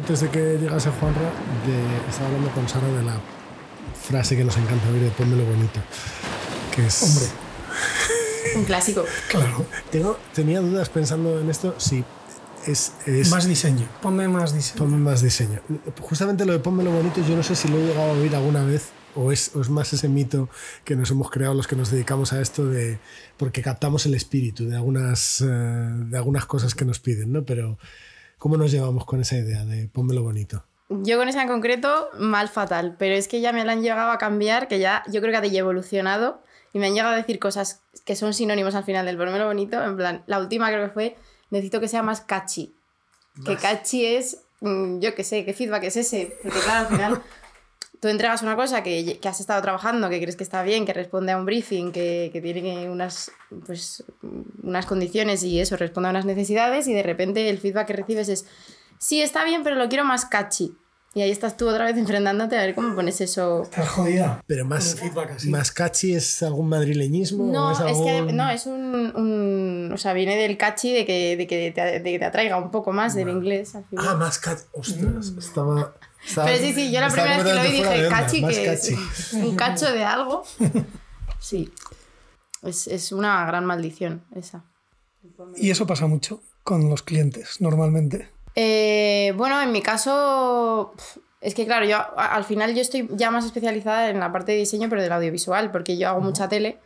antes de que llegase Juanra, de, estaba hablando con Sara de la frase que nos encanta oír de Pónmelo bonito. Que es. Hombre. Un clásico. Claro. Tengo, tenía dudas pensando en esto. Sí, es. es Más diseño. Ponme más diseño. Ponme más diseño. Justamente lo de Pónmelo bonito, yo no sé si lo he llegado a oír alguna vez o es, o es más ese mito que nos hemos creado los que nos dedicamos a esto de porque captamos el espíritu de algunas, eh, de algunas cosas que nos piden, ¿no? Pero ¿cómo nos llevamos con esa idea de pónmelo bonito? Yo con esa en concreto, mal fatal, pero es que ya me la han llegado a cambiar, que ya yo creo que ha evolucionado y me han llegado a decir cosas que son sinónimos al final del pónmelo bonito, en plan, la última creo que fue, necesito que sea más catchy. Que catchy es, mm, yo qué sé, qué feedback es ese, porque claro, al final tú entregas una cosa que, que, has estado trabajando, que crees que está bien, que responde a un briefing, que, que tiene unas, pues, unas condiciones y eso, responde a unas necesidades y de repente el feedback que recibes es, sí, está bien, pero lo quiero más catchy. Y ahí estás tú otra vez enfrentándote a ver cómo pones eso. Estás jodida. Pero más, más catchy es algún madrileñismo. No, o es, es, algún... que no, es un, un, O sea, viene del catchy de que, de que, te, de que te atraiga un poco más del inglés. Al final. Ah, más catchy. Ostras, estaba. Estaba, Pero sí, sí, yo la primera vez que lo vi dije, cachi, que cachi. es un cacho de algo. Sí, es, es, una gran maldición esa. Y eso pasa mucho con los clientes, normalmente. Eh, bueno, en mi caso, es que claro, yo al final yo estoy ya más especializada en la parte de diseño, pero del audiovisual, porque yo hago mucha tele.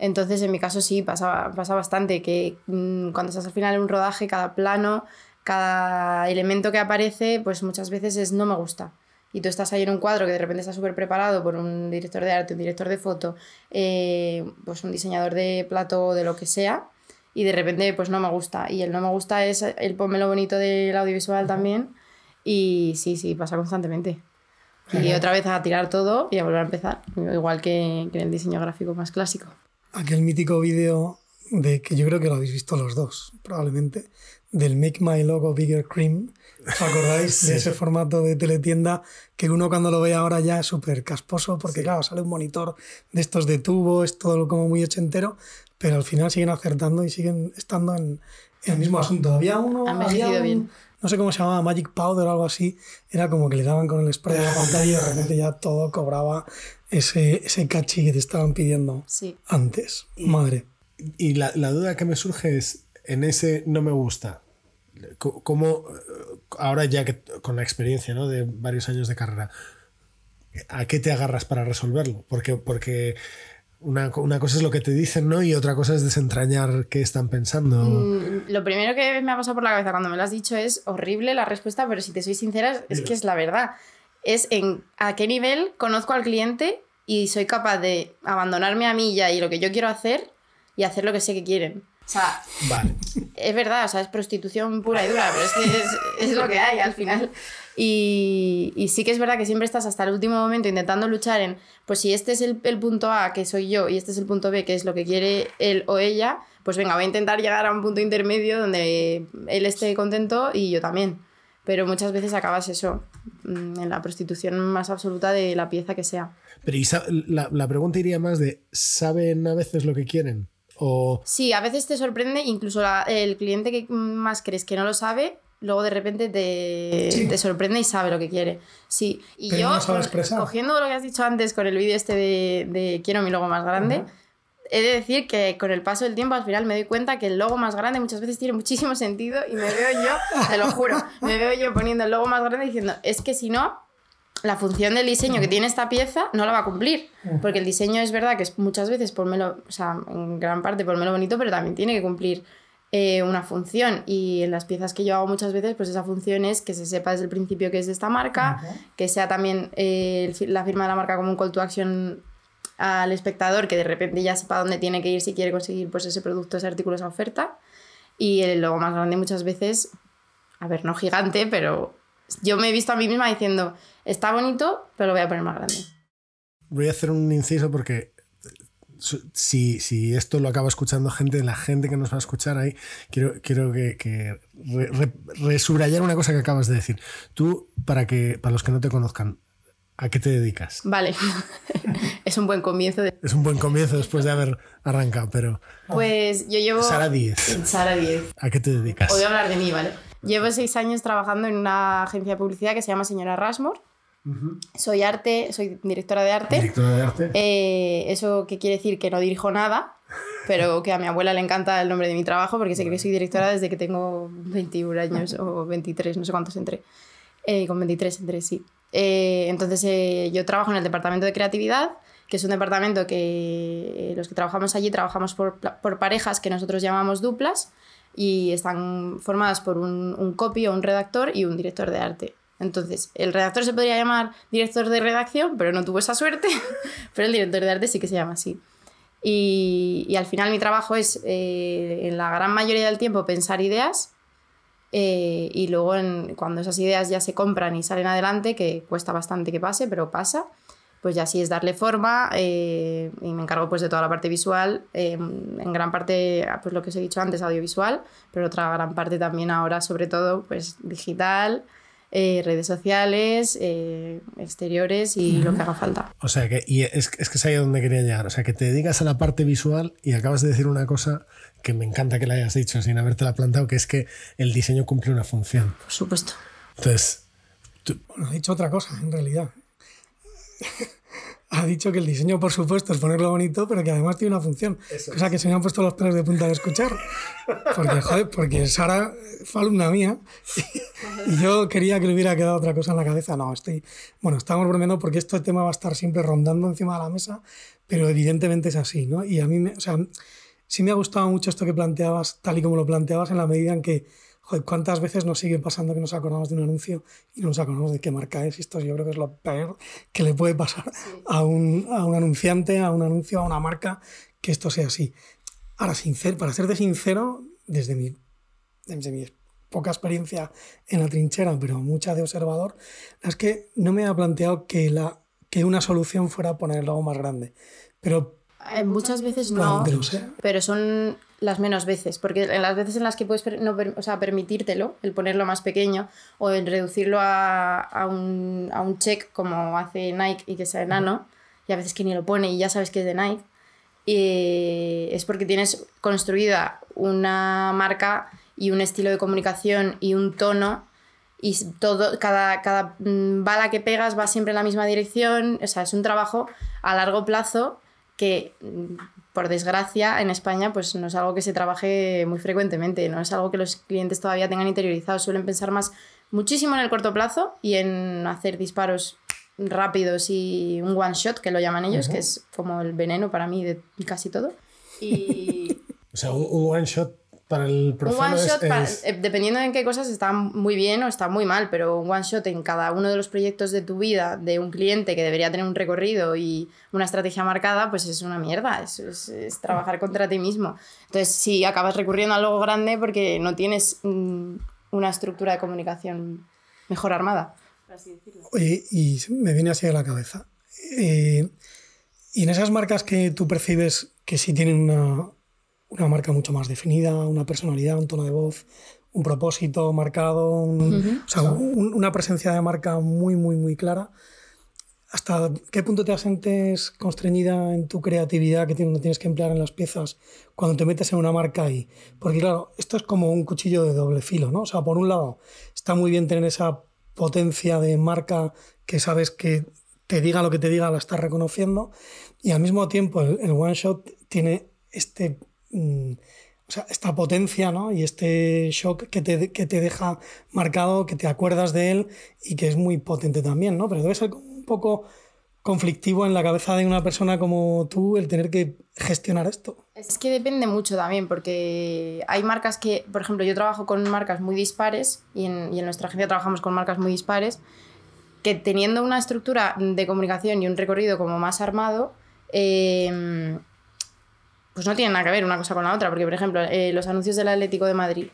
Entonces, en mi caso sí, pasa, pasa bastante que mmm, cuando estás al final en un rodaje, cada plano cada elemento que aparece, pues muchas veces es no me gusta. Y tú estás ahí en un cuadro que de repente está súper preparado por un director de arte, un director de foto, eh, pues un diseñador de plato, de lo que sea, y de repente pues no me gusta. Y el no me gusta es el lo bonito del audiovisual también. Y sí, sí, pasa constantemente. Y otra vez a tirar todo y a volver a empezar, igual que, que en el diseño gráfico más clásico. Aquel mítico vídeo de que yo creo que lo habéis visto los dos, probablemente, del Make My Logo Bigger Cream. ¿Os acordáis sí. de ese formato de teletienda que uno cuando lo ve ahora ya es súper casposo porque sí. claro, sale un monitor de estos de tubo, es todo como muy ochentero, pero al final siguen acertando y siguen estando en, en el mismo asunto. Había uno... había un, bien. No sé cómo se llamaba, Magic Powder o algo así. Era como que le daban con el spray a la pantalla y de repente ya todo cobraba ese, ese cachi que te estaban pidiendo sí. antes. Madre. Y la, la duda que me surge es, en ese no me gusta, ¿cómo, ahora ya que con la experiencia ¿no? de varios años de carrera, ¿a qué te agarras para resolverlo? Porque, porque una, una, cosa es lo que te dicen ¿no? y otra cosa es desentrañar qué están pensando. Mm, lo primero que me ha pasado por la cabeza cuando me lo has dicho es horrible la respuesta, pero si te soy sincera, es que es la verdad. Es en a qué nivel conozco al cliente y soy capaz de abandonarme a mí ya y lo que yo quiero hacer y hacer lo que sé que quieren. O sea, vale. es verdad, o sea, es prostitución pura y dura, pero es que es, es lo que hay al final. Y, y, sí que es verdad que siempre estás hasta el último momento intentando luchar en, pues si este es el, el, punto A, que soy yo, y este es el punto B, que es lo que quiere él o ella, pues venga, voy a intentar llegar a un punto intermedio donde él esté contento y yo también. Pero muchas veces acabas eso, mm, en la prostitución más absoluta de la pieza que sea. Pero y la, la pregunta iría más de, ¿saben a veces lo que quieren? O... Sí, a veces te sorprende, incluso la, el cliente que más crees que no lo sabe, luego de repente te, sí. te sorprende y sabe lo que quiere. Sí, y Pero yo, no sabe cogiendo lo que has dicho antes con el vídeo este de, de, quiero mi logo más grande, uh -huh. he de decir que con el paso del tiempo al final me doy cuenta que el logo más grande muchas veces tiene muchísimo sentido y me veo yo, te lo juro, me veo yo poniendo el logo más grande diciendo, es que si no, la función del diseño que tiene esta pieza no la va a cumplir. Porque el diseño es verdad que es muchas veces ponmelo, o sea, en gran parte ponmelo bonito, pero también tiene que cumplir eh, una función. Y en las piezas que yo hago muchas veces, pues esa función es que se sepa desde el principio que es de esta marca, uh -huh. que sea también eh, la firma de la marca como un call to action al espectador, que de repente ya sepa dónde tiene que ir si quiere conseguir pues, ese producto, ese artículo, esa oferta. Y el logo más grande muchas veces, a ver, no gigante, pero yo me he visto a mí misma diciendo, está bonito, pero lo voy a poner más grande. Voy a hacer un inciso porque si, si esto lo acaba escuchando gente, la gente que nos va a escuchar ahí, quiero, quiero que, que resubrayar re, re una cosa que acabas de decir. Tú, para, que, para los que no te conozcan, ¿A qué te dedicas? Vale, es un buen comienzo. De... Es un buen comienzo después de haber arrancado, pero... Pues yo llevo... Sara 10. Sara 10. ¿A qué te dedicas? Voy a hablar de mí, ¿vale? Llevo seis años trabajando en una agencia de publicidad que se llama Señora Rasmore. Soy arte, soy directora de arte. Directora de arte. Eh, eso que quiere decir que no dirijo nada, pero que a mi abuela le encanta el nombre de mi trabajo porque sé que soy directora desde que tengo 21 años o 23, no sé cuántos entré. Eh, con 23 entré, sí. Eh, entonces eh, yo trabajo en el departamento de creatividad, que es un departamento que los que trabajamos allí trabajamos por, por parejas que nosotros llamamos duplas y están formadas por un, un copy o un redactor y un director de arte. Entonces, el redactor se podría llamar director de redacción, pero no tuvo esa suerte, pero el director de arte sí que se llama así. Y, al final mi trabajo es, eh, en la gran mayoría del tiempo, pensar ideas eh, y luego cuando esas ideas ya se compran y salen adelante, que cuesta bastante que pase, pero pasa, pues ya sí es darle forma eh, y me encargo pues de toda la parte visual, eh, en gran parte pues lo que os he dicho antes, audiovisual, pero otra gran parte también ahora sobre todo pues digital, eh, redes sociales, eh, exteriores y lo que haga falta. O sea, que y es, es que es ahí donde quería llegar. O sea, que te dedicas a la parte visual y acabas de decir una cosa que me encanta que la hayas dicho sin habértela plantado, que es que el diseño cumple una función. Por supuesto. Entonces, Bueno, ha dicho otra cosa, en realidad. Ha dicho que el diseño, por supuesto, es ponerlo bonito, pero que además tiene una función. Eso cosa que se me han puesto los pelos de punta de escuchar. Porque, joder, porque Sara fue alumna mía y yo quería que le hubiera quedado otra cosa en la cabeza. No, estoy. Bueno, estamos bromeando porque este tema va a estar siempre rondando encima de la mesa, pero evidentemente es así, ¿no? Y a mí, me, o sea, sí me ha gustado mucho esto que planteabas, tal y como lo planteabas, en la medida en que, joder, ¿cuántas veces nos sigue pasando que nos acordamos de un anuncio y no nos acordamos de qué marca es? Esto yo creo que es lo peor que le puede pasar a, un, a un anunciante, a un anuncio, a una marca, que esto sea así. Ahora, sincero, para serte sincero, desde mi, desde mi poca experiencia en la trinchera, pero mucha de observador, es que no me ha planteado que, la, que una solución fuera poner el logo más grande. Pero muchas veces no, sea. pero son las menos veces, porque en las veces en las que puedes no o sea, permitírtelo, el ponerlo más pequeño o el reducirlo a, a un, a un check como hace Nike y que sea enano, y a veces que ni lo pone y ya sabes que es de Nike, y es porque tienes construida una marca y un estilo de comunicación y un tono y todo, cada, cada mm, bala que pegas va siempre en la misma dirección, o sea, es un trabajo a largo plazo que mm, por desgracia en España pues no es algo que se trabaje muy frecuentemente, no es algo que los clientes todavía tengan interiorizado, suelen pensar más muchísimo en el corto plazo y en hacer disparos rápidos y un one shot que lo llaman ellos, que es como el veneno para mí de casi todo. Y o sea, un, un one shot para el un profano one es- shot, es- eh, dependiendo de en qué cosas, está muy bien o está muy mal, pero un one shot en cada uno de los proyectos de tu vida, de un cliente que debería tener un recorrido y una estrategia marcada, pues es una mierda, es, es- es trabajar contra ti mismo. Entonces, sí, acabas recurriendo a algo grande porque no tienes mm, una estructura de comunicación mejor armada. por así decirlo. Oye, y me viene así a la cabeza. Eh, y en esas marcas que tú percibes que sí tienen una, una marca mucho más definida, una personalidad, un tono de voz, un propósito marcado, un- o sea, un- una presencia de marca muy, muy, muy clara, ¿hasta qué punto te sientes constreñida en tu creatividad que tienes que emplear en las piezas cuando te metes en una marca ahí? Porque claro, esto es como un cuchillo de doble filo, ¿no? O sea, por un lado, está muy bien tener esa potencia de marca que sabes que te diga lo que te diga, la estás reconociendo, y al mismo tiempo el, el one shot tiene este, mm, o sea, esta potencia ¿no? y este shock que te, que te deja marcado, que te acuerdas de él y que es muy potente también, ¿no? Pero debe ser un poco conflictivo en la cabeza de una persona como tú el tener que gestionar esto. Es que depende mucho también, porque hay marcas que, por ejemplo, yo trabajo con marcas muy dispares y en, y en nuestra agencia trabajamos con marcas muy dispares, que teniendo una estructura de comunicación y un recorrido como más armado, eh, pues no tienen nada que ver una cosa con la otra, porque, por ejemplo, eh, los anuncios del Atlético de Madrid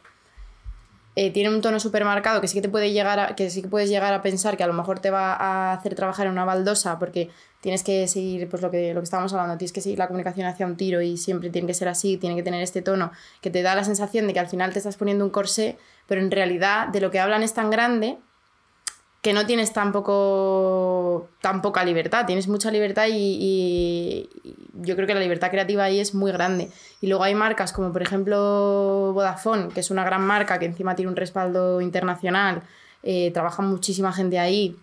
eh, tienen un tono súper marcado que sí que te puede llegar que sí que puedes llegar a pensar que a lo mejor te va a hacer trabajar en una baldosa porque tienes que seguir pues lo que, lo que estábamos hablando, tienes que seguir la comunicación hacia un tiro y siempre tiene que ser así, tiene que tener este tono que te da la sensación de que al final te estás poniendo un corsé, pero en realidad de lo que hablan es tan grande que no tienes tampoco tan poca libertad, tienes mucha libertad y, y- yo creo que la libertad creativa ahí es muy grande. Y luego hay marcas como por ejemplo Vodafone, que es una gran marca que encima tiene un respaldo internacional, eh, trabaja muchísima gente ahí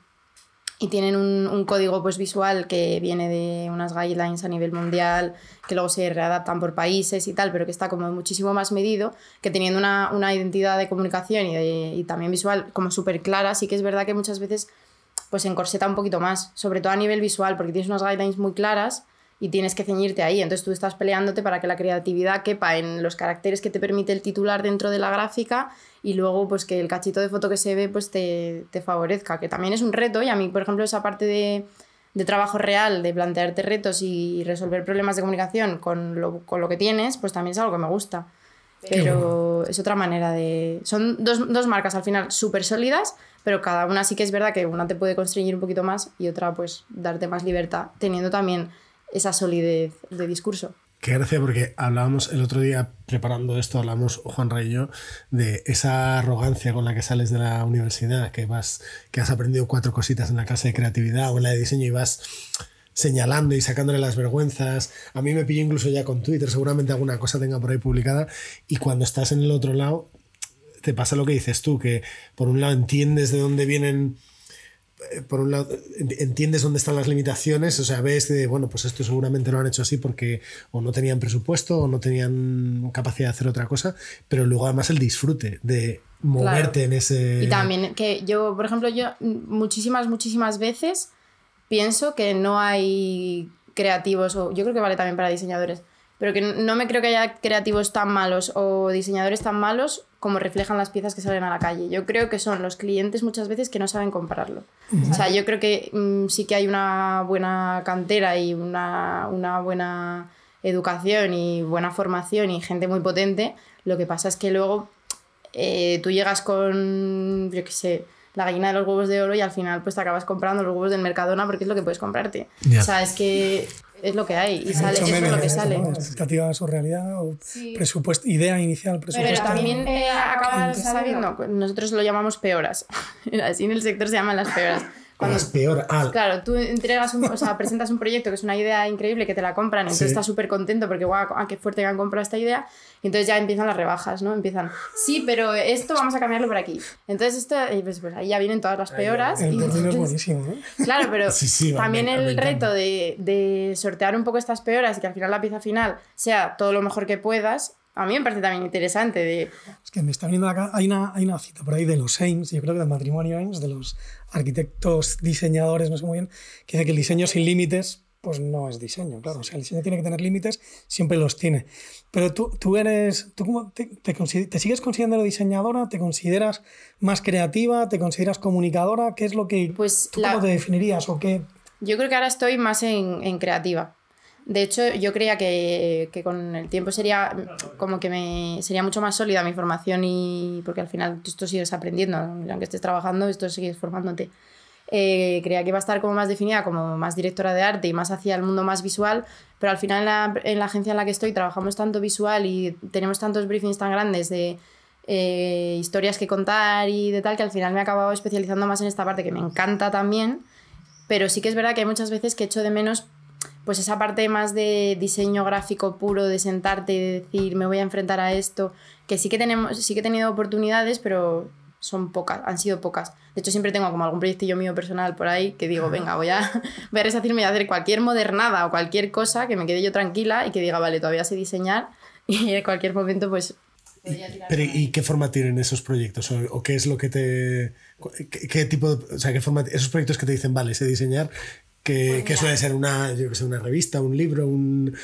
y tienen un, un, código pues, visual que viene de unas guidelines a nivel mundial, que luego se readaptan por países y tal, pero que está como muchísimo más medido, que teniendo una, una identidad de comunicación y, de, y también visual como súper clara, sí que es verdad que muchas veces pues encorseta un poquito más, sobre todo a nivel visual, porque tienes unas guidelines muy claras y tienes que ceñirte ahí. Entonces tú estás peleándote para que la creatividad quepa en los caracteres que te permite el titular dentro de la gráfica y luego pues que el cachito de foto que se ve pues te, te favorezca, que también es un reto y a mí, por ejemplo, esa parte de, de trabajo real, de plantearte retos y resolver problemas de comunicación con lo, con lo que tienes, pues también es algo que me gusta. Pero bueno. es otra manera de... Son dos, dos marcas al final súper sólidas, pero cada una sí que es verdad que una te puede constreñir un poquito más y otra pues darte más libertad, teniendo también esa solidez de discurso. Qué gracia, porque hablábamos el otro día preparando esto, hablamos Juan Rey y yo de esa arrogancia con la que sales de la universidad, que vas, que has aprendido cuatro cositas en la clase de creatividad o en la de diseño y vas señalando y sacándole las vergüenzas. A mí me pilló incluso ya con Twitter, seguramente alguna cosa tenga por ahí publicada. Y cuando estás en el otro lado, te pasa lo que dices tú, que por un lado entiendes de dónde vienen, por un lado entiendes dónde están las limitaciones, o sea, ves de, bueno, pues esto seguramente lo han hecho así porque o no tenían presupuesto o no tenían capacidad de hacer otra cosa, pero luego además el disfrute de moverte claro. en ese... Y también que yo, por ejemplo, yo muchísimas, muchísimas veces pienso que no hay creativos, o yo creo que vale también para diseñadores, pero que no me creo que haya creativos tan malos o diseñadores tan malos como reflejan las piezas que salen a la calle. Yo creo que son los clientes muchas veces que no saben comprarlo. O sea, yo creo que mmm, sí que hay una buena cantera y una, una buena educación y buena formación y gente muy potente. Lo que pasa es que luego eh, tú llegas con, yo qué sé, la gallina de los huevos de oro y al final pues te acabas comprando los huevos del Mercadona porque es lo que puedes comprarte. Yeah. O sea, es que es lo que hay y sale, eso es lo que sale. ¿no? Expectativas o realidad o sí. presupuesto, idea inicial, presupuesto. Pero también eh, acabas sabiendo, nosotros lo llamamos peoras. Así en el sector se llaman las peoras. Cuando, peor. Ah. Claro, tú entregas un, o sea, presentas un proyecto que es una idea increíble que te la compran, entonces sí. estás súper contento porque guau, ah, qué fuerte que han comprado esta idea, y entonces ya empiezan las rebajas, ¿no? Empiezan, sí, pero esto vamos a cambiarlo por aquí. Entonces esto, pues, pues ahí ya vienen todas las peoras. El y es buenísimo, ¿eh? Claro, pero sí, sí, también me, el me reto de, de sortear un poco estas peoras y que al final la pieza final sea todo lo mejor que puedas, a mí me parece también interesante. De... Es que me está viendo acá, hay una, hay una cita por ahí de los Ames, yo creo que del matrimonio Ames, de los arquitectos, diseñadores, no sé muy bien, que dice que el diseño sin límites pues no es diseño, claro. O sea, el diseño tiene que tener límites, siempre los tiene. Pero tú, tú eres, tú cómo te, te, te, sigues considerando diseñadora? ¿Te consideras más creativa? ¿Te consideras comunicadora? ¿Qué es lo que, pues tú la... cómo te definirías o qué? Yo creo que ahora estoy más en, en creativa. De hecho, yo creía que, que, con el tiempo sería como que me sería mucho más sólida mi formación y porque al final tú esto sigues aprendiendo, aunque estés trabajando, esto sigues formándote. Eh, creía que iba a estar como más definida como más directora de arte y más hacia el mundo más visual, pero al final en la, en la agencia en la que estoy trabajamos tanto visual y tenemos tantos briefings tan grandes de eh, historias que contar y de tal que al final me he acabado especializando más en esta parte que me encanta también, pero sí que es verdad que hay muchas veces que echo de menos pues esa parte más de diseño gráfico puro, de sentarte y de decir me voy a enfrentar a esto, que sí que tenemos, sí que he tenido oportunidades, pero son pocas, han sido pocas. De hecho, siempre tengo como algún proyectillo mío personal por ahí que digo, venga, voy a, voy a resacirme y a hacer cualquier modernada o cualquier cosa que me quede yo tranquila y que diga, vale, todavía sé diseñar y en cualquier momento pues... Pero, ¿y qué forma tienen esos proyectos? ¿O, o qué es lo que te... ¿Qué, qué tipo de, O sea, qué forma... Esos proyectos que te dicen, vale, sé diseñar, que, pues que suele ser una, yo que sé, una revista, un libro, un...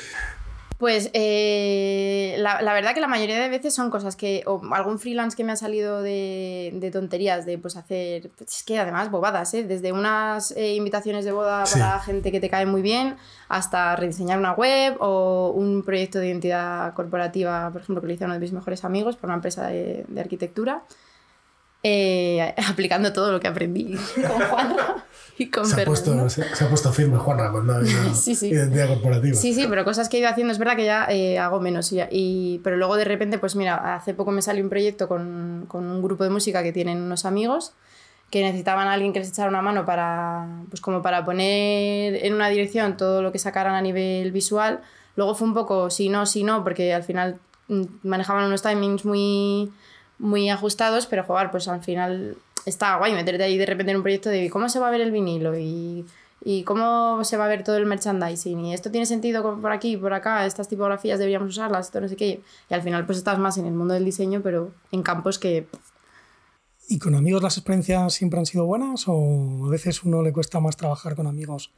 Pues eh, la, la, verdad que la mayoría de veces son cosas que, o algún freelance que me ha salido de, de tonterías, de pues hacer, pues es que además bobadas, ¿eh? desde unas eh, invitaciones de boda sí. para gente que te cae muy bien, hasta rediseñar una web o un proyecto de identidad corporativa, por ejemplo, que lo hice uno de mis mejores amigos para una empresa de, de arquitectura. Eh, aplicando todo lo que aprendí con Juanra y con se ha, puesto, se, se, ha puesto firme Juanra con la sí, sí. identidad corporativa. Sí, sí, pero cosas que he ido haciendo es verdad que ya eh, hago menos. Y, y, pero luego de repente, pues mira, hace poco me salió un proyecto con, con un grupo de música que tienen unos amigos que necesitaban a alguien que les echara una mano para, pues como para poner en una dirección todo lo que sacaran a nivel visual. Luego fue un poco sí, no, sí, no, porque al final mm, manejaban unos timings muy, muy ajustados, pero jugar, pues al final está guay meterte ahí de repente en un proyecto de cómo se va a ver el vinilo y, y cómo se va a ver todo el merchandising y esto tiene sentido por aquí, por acá, estas tipografías deberíamos usarlas, esto no sé qué. Y al final pues estás más en el mundo del diseño, pero en campos que ¿Y con amigos las experiencias siempre han sido buenas o a veces uno le cuesta más trabajar con amigos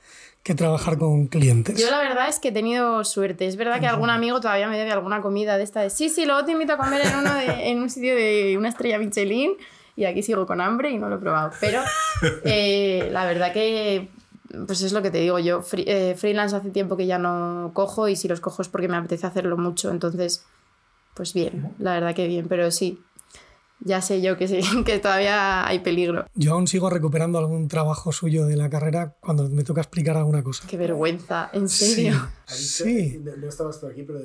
que trabajar con clientes? Yo la verdad es que he tenido suerte. Es verdad que algún amigo todavía me debe alguna comida de esta de sí, sí, luego te invito a comer en, uno de, en un sitio de una estrella Michelin y aquí sigo con hambre y no lo he probado. Pero eh, la verdad que pues es lo que te digo, yo eh, freelance hace tiempo que ya no cojo y si los cojo es porque me apetece hacerlo mucho, entonces pues bien, la verdad que bien, pero sí, ya sé yo que sí, que todavía hay peligro. Yo aún sigo recuperando algún trabajo suyo de la carrera cuando me toca explicar alguna cosa. Qué vergüenza, ¿en serio? Sí. No estabas tú aquí, pero...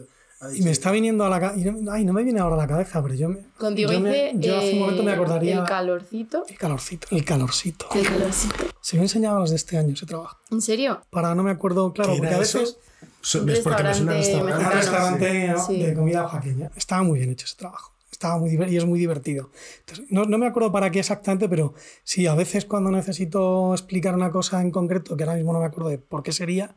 Y me está viniendo a la cabeza. Ay, no me viene ahora a la cabeza, pero yo me. Contigo yo, hice, yo hace un momento me eh, acordaría. El calorcito. El calorcito, el calorcito. El calorcito. Se me enseñaba los de este año ese trabajo. ¿En serio? Para no me acuerdo, claro, porque a veces. Es porque me suena restaurante, un restaurante sí. de comida oaxaqueña. Estaba muy bien hecho ese trabajo estaba muy y es muy divertido. No, no, me acuerdo para qué exactamente, pero sí, a veces cuando necesito explicar una cosa en concreto, que ahora mismo no me acuerdo de por qué sería,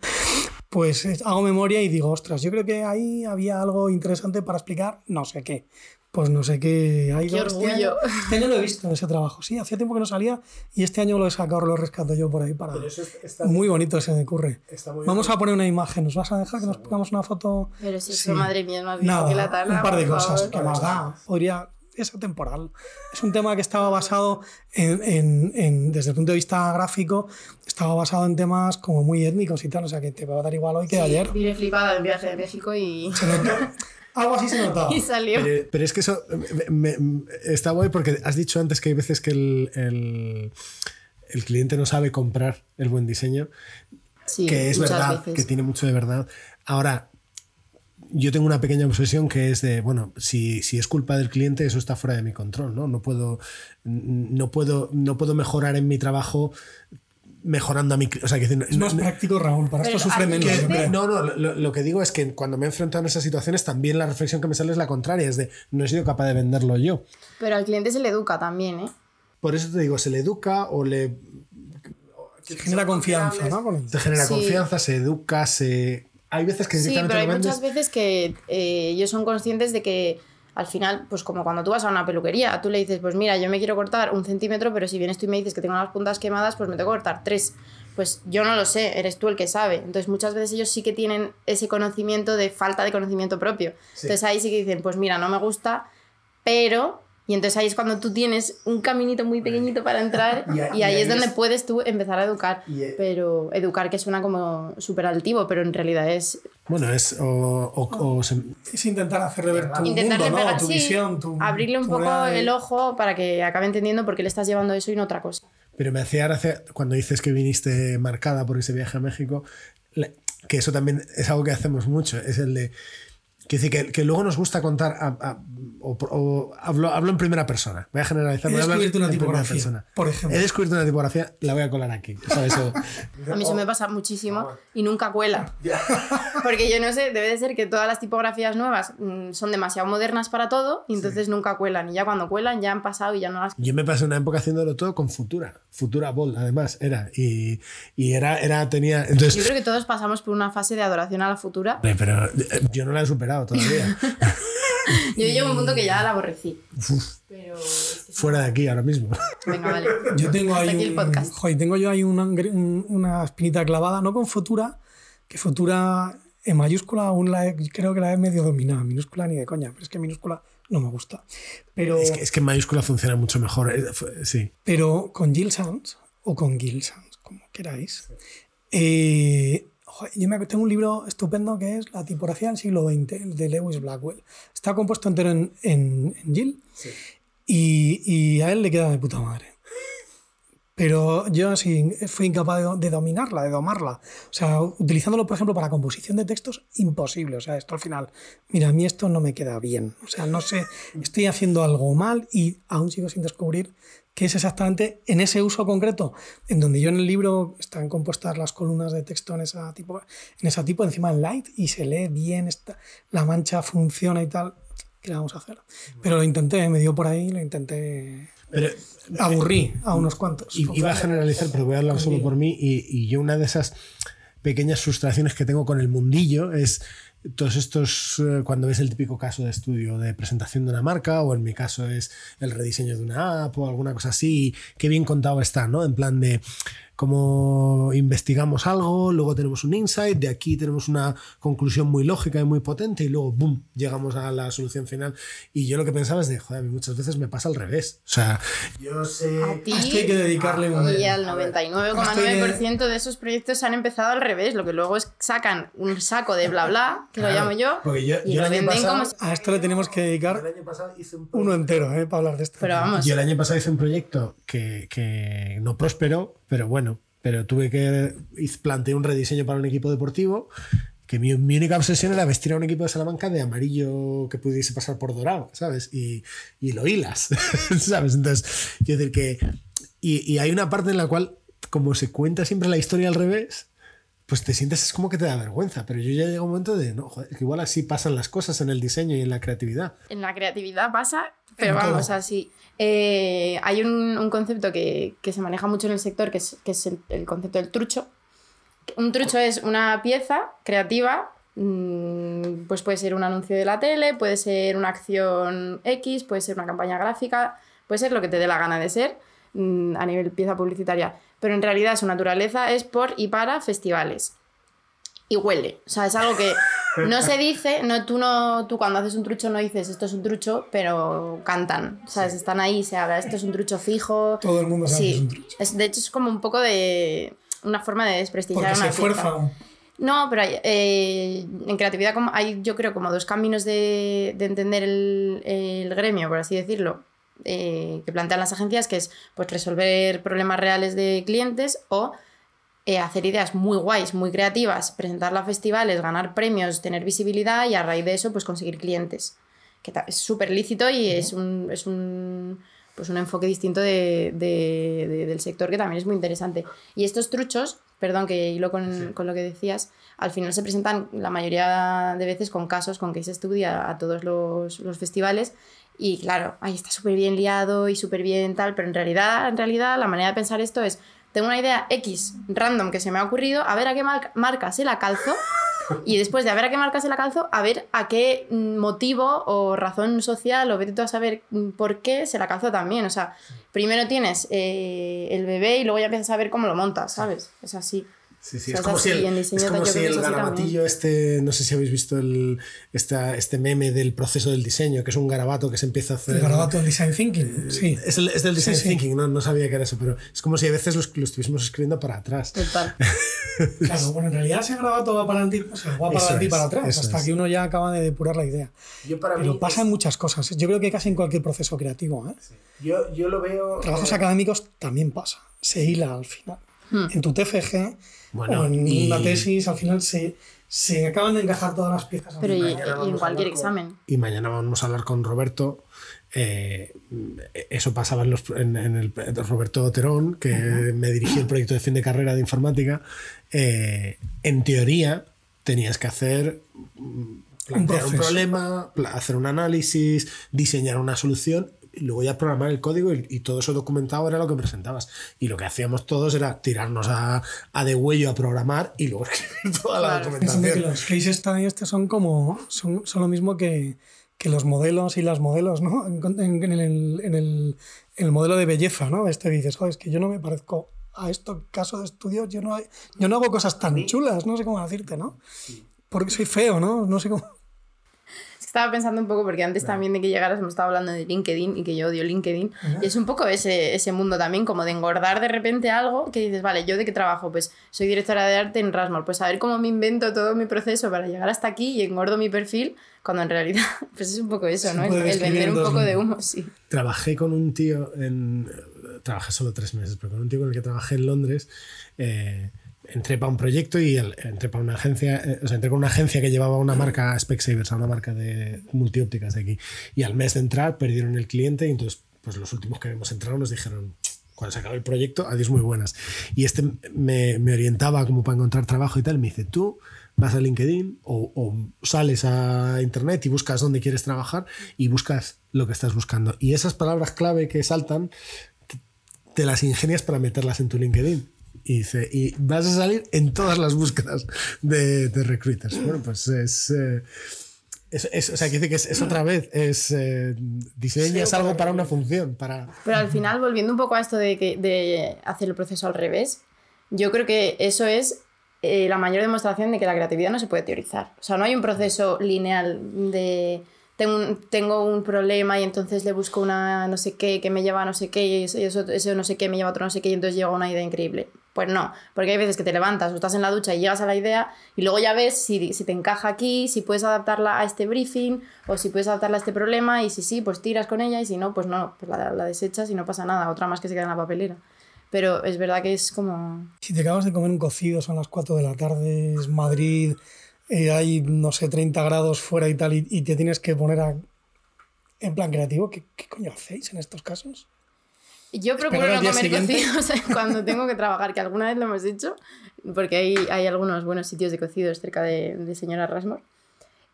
pues hago memoria y digo, ostras, yo creo que ahí había algo interesante para explicar no sé qué. Pues no sé qué. Hay qué este orgullo. Año, este año lo he visto, ese trabajo. Sí, hacía tiempo que no salía y este año lo he sacado, lo rescato yo por ahí para. Está muy bonito se me ocurre. Vamos bien. a poner una imagen. ¿Nos vas a dejar que nos pongamos una foto? Pero si sí. eso, madre mía, no Nada, que la tabla, Un par de cosas. favor. que más da? Podría. Es atemporal. Es un tema que estaba basado en, en, en, desde el punto de vista gráfico, estaba basado en temas como muy étnicos y tal, o sea que te va a dar igual hoy que sí, ayer. Vine flipada en viaje de México y. Algo así se notaba. y salió. Pero, pero, es que eso me, me, está guay porque has dicho antes que hay veces que el, el, el cliente no sabe comprar el buen diseño. Sí, que es verdad, veces. que tiene mucho de verdad. Ahora, yo tengo una pequeña obsesión que es de, bueno, si, si, es culpa del cliente, eso está fuera de mi control, ¿no? No puedo, no puedo, no puedo mejorar en mi trabajo mejorando a mi o sea, que, es más no, práctico Raúl para esto sufre menos que, no no lo, lo, que digo es que cuando me he enfrentado en esas situaciones también la reflexión que me sale es la contraria es de no he sido capaz de venderlo yo pero al cliente se le educa también ¿eh? por eso te digo se le educa o le se genera confianza ¿no? te genera sí. confianza se educa se hay veces que sí pero hay muchas veces que eh, ellos son conscientes de que al final, pues como cuando tú vas a una peluquería, tú le dices, pues mira, yo me quiero cortar un centímetro, pero si vienes tú y me dices que tengo las puntas quemadas, pues me tengo que cortar tres. Pues yo no lo sé, eres tú el que sabe. Entonces muchas veces ellos sí que tienen ese conocimiento de falta de conocimiento propio. Sí. Entonces ahí sí que dicen, pues mira, no me gusta, pero... Y entonces ahí es cuando tú tienes un caminito muy pequeñito para entrar y, y ahí y es donde es... puedes tú empezar a educar. Y, pero educar que suena como súper altivo, pero en realidad es bueno, es. O, o, o se... Es intentar hacerle ver tu Intentarle mundo, pegar, ¿no? tu sí, visión. Tu abrirle un poco de... el ojo para que acabe entendiendo por qué le estás llevando eso y no otra cosa. Pero me hacía gracia cuando dices que viniste marcada por ese viaje a México, que eso también es algo que hacemos mucho, es el de. Quiero decir que, que, luego nos gusta contar, a, a, o, o, hablo, hablo en primera persona, voy a generalizar. He descubierto una tipografía, persona. por ejemplo. He descubierto una tipografía, la voy a colar aquí. ¿sabes? A mí eso me pasa muchísimo y nunca cuela. Porque yo no sé, debe de ser que todas las tipografías nuevas mmm, son demasiado modernas para todo y entonces sí. nunca cuelan. Y ya cuando cuelan ya han pasado y ya no las... Yo me pasé una época haciéndolo todo con Futura, Futura Ball además era. Y, y era, era, tenía... Entonces, yo creo que todos pasamos por una fase de adoración a la Futura. Pero eh, yo no la he superado todavía. Yo llego a un punto que ya la aborrecí. Pero es que Fuera de aquí ahora mismo. Venga, vale. Yo tengo ahí, un, joder, tengo yo ahí una, una, espinita clavada, no con Futura, que Futura en mayúscula aún la he, creo que la he medio dominado. Minúscula ni de coña, pero es que minúscula no me gusta. Pero, es, que, es que en mayúscula funciona mucho mejor, eh, sí. Pero con Jill Sans, o con Gil Sans, como queráis, eh, yo me tengo un libro estupendo que es La tipografía del siglo XX, de Lewis Blackwell. Está compuesto entero en, en, en Jill sí. y, y, a él le queda de puta madre. pero yo sí fui incapaz de, de dominarla, de domarla. O sea, utilizándolo, por ejemplo, para composición de textos, imposible. O sea, esto al final, mira, a mí esto no me queda bien. O sea, no sé, estoy haciendo algo mal y aún sigo sin descubrir qué es exactamente en ese uso concreto, en donde yo en el libro están compuestas las columnas de texto en esa tipo, en esa tipo encima en light y se lee bien, esta, la mancha funciona y tal. ¿Qué le vamos a hacer? Pero lo intenté, me dio por ahí, lo intenté. Pero, Aburrí a unos cuantos. iba a generalizar, pero voy a hablar solo por mí. Y, y yo, una de esas pequeñas frustraciones que tengo con el mundillo es todos estos, eh, cuando ves el típico caso de estudio de presentación de una marca, o en mi caso es el rediseño de una app o alguna cosa así, qué bien contado está, ¿no? En plan de cómo investigamos algo, luego tenemos un insight, de aquí tenemos una conclusión muy lógica y muy potente, y luego, ¡boom!, llegamos a la solución final. Y yo lo que pensaba es de, joder, a mí muchas veces me pasa al revés. O sea, yo sé... A ti Esto hay que dedicarle un... y al 99,9% de esos proyectos han empezado al revés, lo que luego es sacan un saco de bla bla, que Claro, lo llamo yo, porque yo- y yo lo el año venden pasado- como si- A esto le tenemos que dedicar El año pasado hice un uno entero, ¿eh? Para hablar de esto. Pero vamos, Yo el año pasado hice un proyecto que, que no prosperó, pero bueno, pero tuve que planteé un rediseño para un equipo deportivo que mi, mi única obsesión era vestir a un equipo de Salamanca de amarillo que pudiese pasar por dorado, ¿sabes? Y, y lo hilas, ¿sabes? Entonces, quiero decir que... Y, y hay una parte en la cual, como se cuenta siempre la historia al revés, pues te sientes es como que te da vergüenza, pero yo ya llega un momento de, no, joder, que igual así pasan las cosas en el diseño y en la creatividad. en la creatividad pasa, pero En todo. vamos, así. Eh, hay un, concepto que, que se maneja mucho en el sector, que es, que es el, el concepto del trucho. Un trucho es una pieza creativa, mm, pues puede ser un anuncio de la tele, puede ser una acción X, puede ser una campaña gráfica, puede ser lo que te dé la gana de ser mm, a nivel pieza publicitaria. Pero en realidad su naturaleza es por y para festivales y huele. O sea, es algo que no se dice, no, tú, no, tú cuando haces un trucho no dices esto es un trucho, pero cantan, ¿sabes? Están ahí, se habla, esto es un trucho fijo. Todo el mundo sabe que es un trucho. es- de hecho es como un poco de una forma de desprestigiar Porque una se pieza. fuerza. un- No, pero hay, eh, en creatividad como hay yo creo como dos caminos de, de entender el, el gremio, por así decirlo, eh, que plantean las agencias, que es pues resolver problemas reales de clientes o eh, hacer ideas muy guays, muy creativas, presentarla a festivales, ganar premios, tener visibilidad y a raíz de eso pues conseguir clientes. Que es súper lícito y es un, es un, pues un enfoque distinto de, de- de- del sector que también es muy interesante. Y estos truchos, perdón que hilo con, con lo que decías, al final se presentan la mayoría de veces con casos, con case study a, a todos los, los festivales. Y claro, ahí está súper bien liado y súper bien tal, pero en realidad, en realidad la manera de pensar esto es, tengo una idea X random que se me ha ocurrido, a ver a qué mar- marca se la calzo y después de a ver a qué marca se la calzo, a ver a qué mm, motivo o razón social o vete tú a saber mm, por qué se la calzo también. O sea, primero tienes eh, el bebé y luego ya empiezas a ver cómo lo montas, ¿sabes? Es así. Sí, sí, O sea, es como es si el, es como si el es garabatillo este, no sé si habéis visto el, esta, este meme del proceso del diseño, que es un garabato que se empieza a hacer... El garabato del design thinking. Sí. Es, el- es del design Sí, sí. thinking, no, no sabía que era eso, pero es como si a veces lo, lo estuviésemos escribiendo para atrás. Total. Claro, bueno, en realidad ese garabato va para adelante, o sea, va para adelante y es, para atrás, hasta es. que uno ya acaba de depurar la idea. Yo para Pero pasa en muchas cosas. Yo creo que casi en cualquier proceso creativo. ¿eh? yo, yo lo veo... Trabajos eh, académicos también pasa. Se hila al final. En tu TFG Bueno, o en y- una tesis, al final se, se acaban de encajar todas las piezas. Pero y, en cualquier con- examen. Y mañana vamos a hablar con Roberto. eh, eso pasaba en, los, en, en el Roberto Terón, que me dirigió el proyecto de fin de carrera de informática. eh, en teoría, tenías que hacer mm, plantear un, problema, hacer un análisis, diseñar una solución luego ya programar el código y, y todo eso documentado era lo que presentabas. Y lo que hacíamos todos era tirarnos a, a de huello a programar y luego escribir toda la Claro. Que documentación. los case studies son como son, son lo mismo que, que los modelos y las modelos, ¿no? En, en- en el, en el- en el modelo de belleza, ¿no? Este dices, joder, es que yo no me parezco a esto caso de estudio, yo no, yo no hago cosas tan chulas, no sé cómo decirte, ¿no? Porque soy feo, ¿no? No sé cómo... Estaba pensando un poco, porque antes también de que llegaras hemos estado hablando de LinkedIn y que yo odio LinkedIn. Y es un poco ese, ese mundo también, como de engordar de repente algo que dices, vale, ¿yo de qué trabajo? Pues soy directora de arte en Rasmor. Pues a ver cómo me invento todo mi proceso para llegar hasta aquí y engordo mi perfil, cuando en realidad pues es un poco eso, ¿no? El, vender en un poco de humo, sí. Trabajé con un tío en, trabajé solo tres meses, pero con un tío con el que trabajé en Londres, eh, entré para un proyecto y el- entré para una agencia, eh, o sea, entré con una agencia que llevaba una marca Specsavers, una marca de multiópticas de aquí. Y al mes de entrar perdieron el cliente y entonces, pues los últimos que habíamos entrado nos dijeron, cuando se acabó el proyecto, adiós muy buenas. Y este me, orientaba como para encontrar trabajo y tal, me dice, tú vas a LinkedIn o, o sales a internet y buscas dónde quieres trabajar y buscas lo que estás buscando. Y esas palabras clave que saltan, te las ingenias para meterlas en tu LinkedIn. Y dice, y vas a salir en todas las búsquedas de, de recruiters. Bueno, pues es. eh, es, es- o sea, que dice que es, es otra vez, es eh, diseñas algo para una función, para... Pero al final, volviendo un poco a esto de, que, de hacer el proceso al revés, yo creo que eso es eh, la mayor demostración de que la creatividad no se puede teorizar. O sea, no hay un proceso lineal de tengo un, tengo un problema y entonces le busco una no sé qué que me lleva a no sé qué y eso, eso, eso no sé qué me lleva a otro no sé qué y entonces llega una idea increíble. Pues no, porque hay veces que te levantas o estás en la ducha y llegas a la idea y luego ya ves si, si te encaja aquí, si puedes adaptarla a este briefing o si puedes adaptarla a este problema y si sí, pues tiras con ella y si no, pues no, pues la, la desechas y no pasa nada, otra más que se queda en la papelera. Pero es verdad que es como... Si te acabas de comer un cocido, son las 4 de la tarde, es Madrid, eh, hay, no sé, 30 grados fuera y tal, y, te tienes que poner a, en plan creativo, ¿qué, qué coño hacéis en estos casos? Yo procuro no comer siguiente. cocidos cuando tengo que trabajar, que alguna vez lo hemos hecho, porque hay, hay algunos buenos sitios de cocidos cerca de, de Señora Rasmor.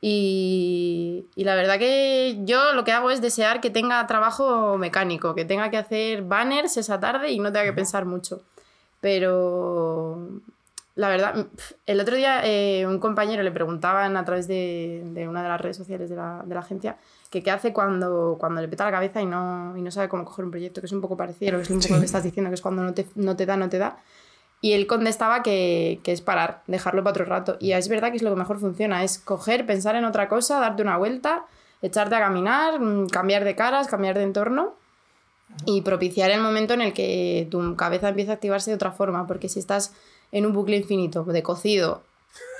Y, y la verdad que yo lo que hago es desear que tenga trabajo mecánico, que tenga que hacer banners esa tarde y no tenga que pensar mucho. Pero la verdad, el otro día eh, un compañero le preguntaban a través de, de una de las redes sociales de la, de la agencia que qué hace cuando, cuando le peta la cabeza y no, y no sabe cómo coger un proyecto, que es un poco parecido, que es un poco Sí. lo que estás diciendo, que es cuando no te, no te da, no te da. Y él contestaba que, que es parar, dejarlo para otro rato. Y es verdad que es lo que mejor funciona, es coger, pensar en otra cosa, darte una vuelta, echarte a caminar, mm, cambiar de caras, cambiar de entorno y propiciar el momento en el que tu cabeza empieza a activarse de otra forma, porque si estás en un bucle infinito de cocido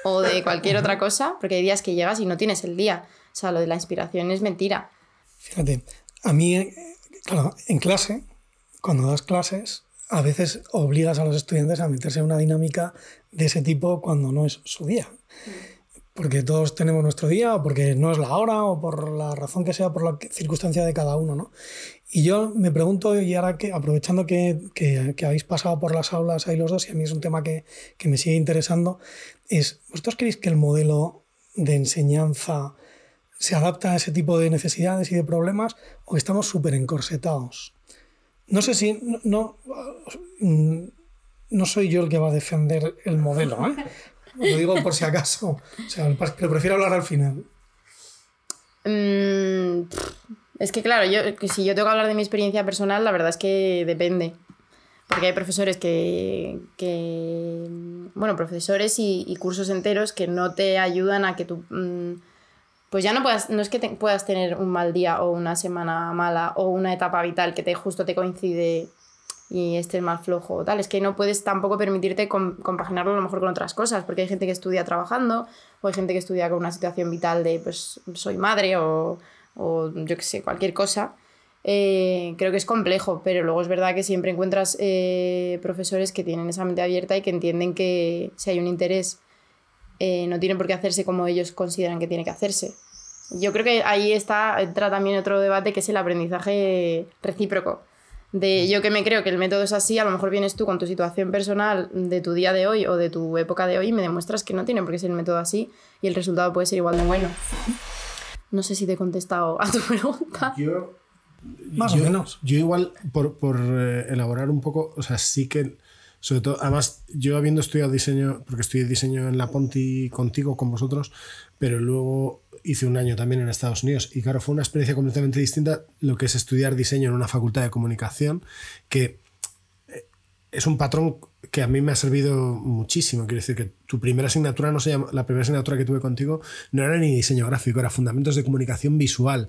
o de cualquier otra cosa, porque hay días que llegas y no tienes el día, o sea, lo de la inspiración es mentira. Fíjate, a mí, claro, en clase, cuando das clases, a veces obligas a los estudiantes a meterse en una dinámica de ese tipo cuando no es su día. Porque todos tenemos nuestro día, o porque no es la hora, o por la razón que sea, por la circunstancia de cada uno, ¿no? Y yo me pregunto, y ahora que, aprovechando que, que- habéis pasado por las aulas ahí los dos, y a mí es un tema que, que me sigue interesando, es, ¿vosotros creéis que el modelo de enseñanza se adapta a ese tipo de necesidades y de problemas o estamos súper encorsetados. No sé si, no, mm, no soy yo el que va a defender el modelo, ¿eh? lo digo por si acaso, o sea, pero prefiero hablar al final. Mm, es que claro, yo, si yo tengo que hablar de mi experiencia personal, la verdad es que depende. Porque hay profesores que, que bueno, profesores y, cursos enteros que no te ayudan a que tú, mm, pues ya no puedas, no es que puedas tener un mal día o una semana mala o una etapa vital que te justo te coincide y estés más flojo o tal, es que no puedes tampoco permitirte com- compaginarlo a lo mejor con otras cosas, porque hay gente que estudia trabajando o hay gente que estudia con una situación vital de, pues, soy madre o, o yo qué sé, cualquier cosa. Eh, creo que es complejo, pero luego es verdad que siempre encuentras eh, profesores que tienen esa mente abierta y que entienden que si hay un interés eh, no tiene por qué hacerse como ellos consideran que tiene que hacerse. Yo creo que ahí está, entra también otro debate que es el aprendizaje recíproco. De yo que me creo que el método es así, a lo mejor vienes tú con tu situación personal de tu día de hoy o de tu época de hoy y me demuestras que no tiene por qué ser el método así y el resultado puede ser igual de bueno. No sé si te he contestado a tu pregunta. Yo, Más o menos. Yo igual, por, por, eh, elaborar un poco, o sea, sí que, sobre todo, además, yo habiendo estudiado diseño, porque estudié diseño en la Ponti contigo, con vosotros, pero luego hice un año también en Estados Unidos. Y claro, fue una experiencia completamente distinta lo que es estudiar diseño en una facultad de comunicación, que eh, es un patrón que a mí me ha servido muchísimo. Quiero decir que tu primera asignatura no se llama, la primera asignatura que tuve contigo no era ni diseño gráfico, era fundamentos de comunicación visual.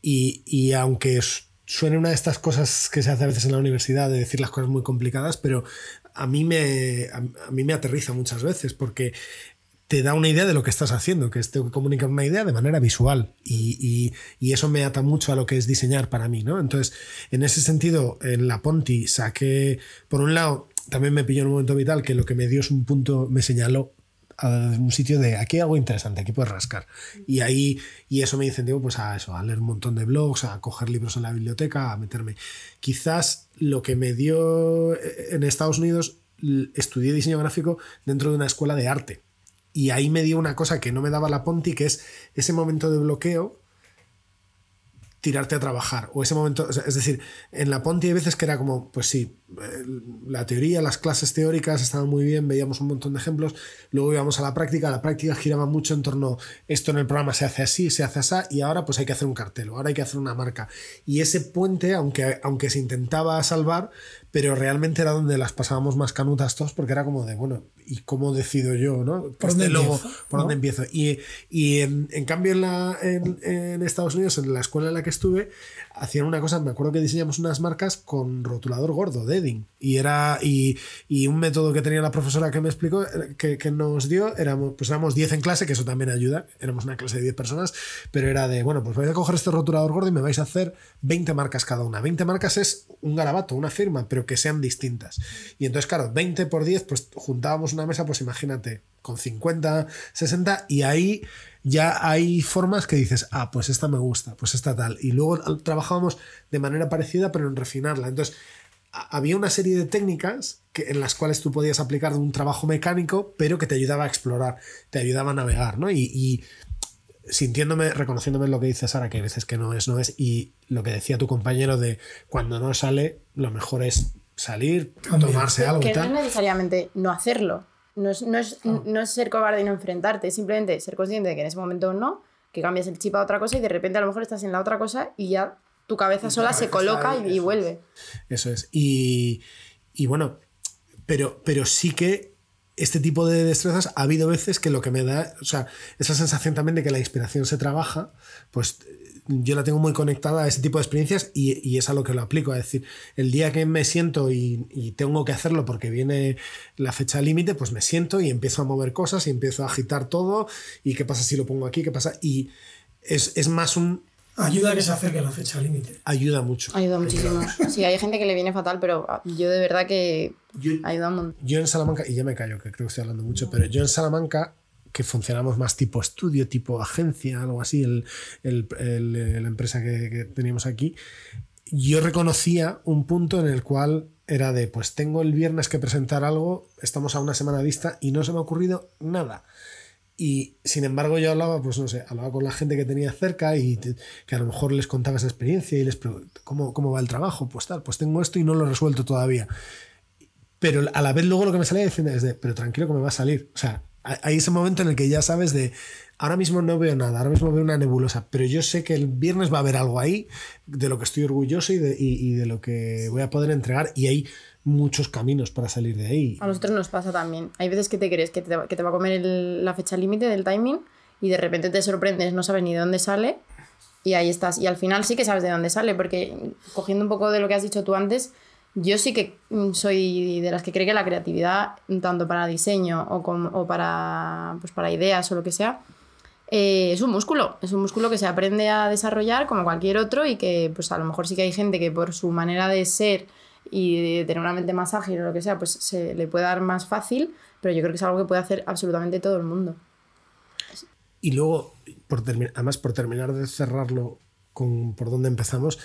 Y, y aunque suene una de estas cosas que se hace a veces en la universidad de decir las cosas muy complicadas, pero a mí me, a, a mí me aterriza muchas veces porque te da una idea de lo que estás haciendo, que es tengo que comunicar una idea de manera visual y, y, y, eso me ata mucho a lo que es diseñar para mí, ¿no? Entonces, en ese sentido, en la Ponti saqué, por un lado, también me pilló en un momento vital que lo que me dio es un punto, me señaló a un sitio de aquí algo interesante, aquí puedes rascar. Y ahí, y eso me incentivó pues a eso, a leer un montón de blogs, a coger libros en la biblioteca, a meterme. Quizás lo que me dio eh, en Estados Unidos, estudié diseño gráfico dentro de una escuela de arte. Y ahí me dio una cosa que no me daba la Ponti, que es ese momento de bloqueo tirarte a trabajar. O ese momento, es decir, en la Ponti hay veces que era como, pues sí, la teoría, las clases teóricas estaban muy bien, veíamos un montón de ejemplos, luego íbamos a la práctica, la práctica giraba mucho en torno, esto en el programa se hace así, se hace así, y ahora pues hay que hacer un cartel, ahora hay que hacer una marca. Y ese puente, aunque, aunque se intentaba salvar, pero realmente era donde las pasábamos más canutas todos porque era como de, bueno, ¿y cómo decido yo, no? ¿Por dónde este logo, empiezo, ¿por dónde empiezo? Y, y en, en, cambio en, la, en, en, Estados Unidos, en la escuela en la que estuve, hacían una cosa, me acuerdo que diseñamos unas marcas con rotulador gordo, de Edding, y era, y, y un método que tenía la profesora que me explicó, que, que nos dio, éramos, pues éramos 10 en clase, que eso también ayuda, éramos una clase de 10 personas, pero era de, bueno, pues vais a coger este rotulador gordo y me vais a hacer 20 marcas cada una. 20 marcas es un garabato, una firma, pero que sean distintas. Y entonces, claro, 20 por 10, pues juntábamos una mesa, pues imagínate, con 50, 60, y ahí ya hay formas que dices, ah, pues esta me gusta, pues esta tal. Y luego trabajábamos de manera parecida, pero en refinarla. Entonces, había una serie de técnicas que, en las cuales tú podías aplicar un trabajo mecánico, pero que te ayudaba a explorar, te ayudaba a navegar, ¿no? Y, y sintiéndome, reconociéndome lo que dice Sara, que a veces que no es, no es, y lo que decía tu compañero de cuando no sale, lo mejor es salir, tomarse algo. Que y tal. no es necesariamente no hacerlo. No es, no, es, no es ser cobarde y no enfrentarte, es simplemente ser consciente de que en ese momento no, que cambias el chip a otra cosa y de repente a lo mejor estás en la otra cosa y ya tu cabeza sola cabeza se coloca y, vuelve. Eso es. Y, y bueno, pero, pero sí que este tipo de destrezas ha habido veces que lo que me da, o sea, esa sensación también de que la inspiración se trabaja, pues yo la tengo muy conectada a ese tipo de experiencias y, y, es a lo que lo aplico. Es decir, el día que me siento y, y tengo que hacerlo porque viene la fecha límite, pues me siento y empiezo a mover cosas y empiezo a agitar todo. ¿Y qué pasa si lo pongo aquí? ¿Qué pasa? Y es, es más un. Ayuda a que se acerque a la fecha límite. Ayuda mucho. Ayuda muchísimo. Sí, hay gente que le viene fatal, pero yo de verdad que yo, ayuda un montón. Yo en Salamanca, y ya me callo, que creo que estoy hablando mucho, pero yo en Salamanca que funcionamos más tipo estudio, tipo agencia, algo así, el, el, la empresa que, que, teníamos aquí, yo reconocía un punto en el cual era de, pues tengo el viernes que presentar algo, estamos a una semana vista y no se me ha ocurrido nada. Y sin embargo yo hablaba, pues no sé, hablaba con la gente que tenía cerca y que a lo mejor les contaba esa experiencia y les preguntaba, ¿cómo, ¿cómo va el trabajo? Pues tal, pues tengo esto y no lo he resuelto todavía. Pero a la vez luego lo que me salía diciendo es de, pero tranquilo que me va a salir. O sea, hay ese momento en el que ya sabes de ahora mismo no veo nada, ahora mismo veo una nebulosa, pero yo sé que el viernes va a haber algo ahí de lo que estoy orgulloso y de, lo que voy a poder entregar y hay muchos caminos para salir de ahí. A nosotros nos pasa también. Hay veces que te crees que te, que te va a comer el, la fecha límite del timing y de repente te sorprendes, no sabes ni de dónde sale y ahí estás. Y al final sí que sabes de dónde sale, porque cogiendo un poco de lo que has dicho tú antes, yo sí que soy de las que cree que la creatividad, tanto para diseño o, o para, pues para ideas o lo que sea, eh, es un músculo. Es un músculo que se aprende a desarrollar como cualquier otro y que pues a lo mejor sí que hay gente que por su manera de ser y de tener una mente más ágil o lo que sea, pues se le puede dar más fácil, pero yo creo que es algo que puede hacer absolutamente todo el mundo. Y luego, por además por terminar de cerrarlo con por dónde empezamos,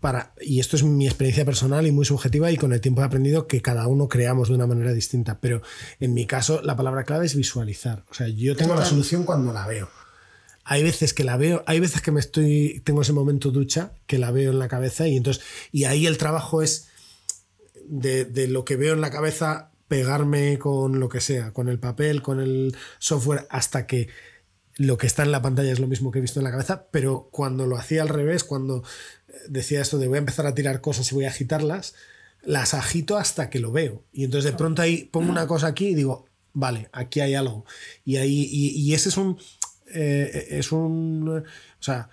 para, y esto es mi experiencia personal y muy subjetiva y con el tiempo he aprendido que cada uno creamos de una manera distinta, pero en mi caso la palabra clave es visualizar. O sea, yo tengo la solución cuando la veo. Hay veces que la veo, hay veces que me estoy, tengo ese momento ducha que la veo en la cabeza y entonces, y ahí el trabajo es de, de lo que veo en la cabeza pegarme con lo que sea, con el papel, con el software, hasta que lo que está en la pantalla es lo mismo que he visto en la cabeza, pero cuando lo hacía al revés, cuando decía esto de voy a empezar a tirar cosas y voy a agitarlas, las agito hasta que lo veo. Y entonces de pronto ahí pongo una cosa aquí y digo, vale, aquí hay algo. Y ahí, y, ese es un, eh, es un, o sea,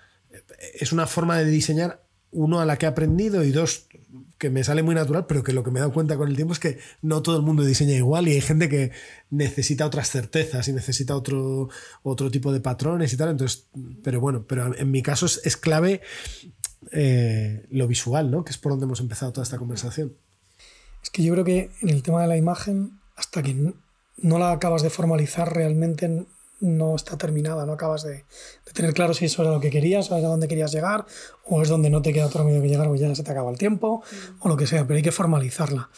es una forma de diseñar uno, a la que he aprendido y dos, que me sale muy natural, pero que lo que me he dado cuenta con el tiempo es que no todo el mundo diseña igual y hay gente que necesita otras certezas y necesita otro, otro tipo de patrones y tal. Entonces, pero bueno, pero en mi caso es, clave eh, lo visual, ¿no? Que es por donde hemos empezado toda esta conversación. Es que yo creo que en el tema de la imagen, hasta que no la acabas de formalizar realmente, no está terminada, no acabas de, tener claro si eso era lo que querías, sabes a dónde querías llegar, o es donde no te queda otro medio que llegar, o ya se te acaba el tiempo, o lo que sea, pero hay que formalizarla.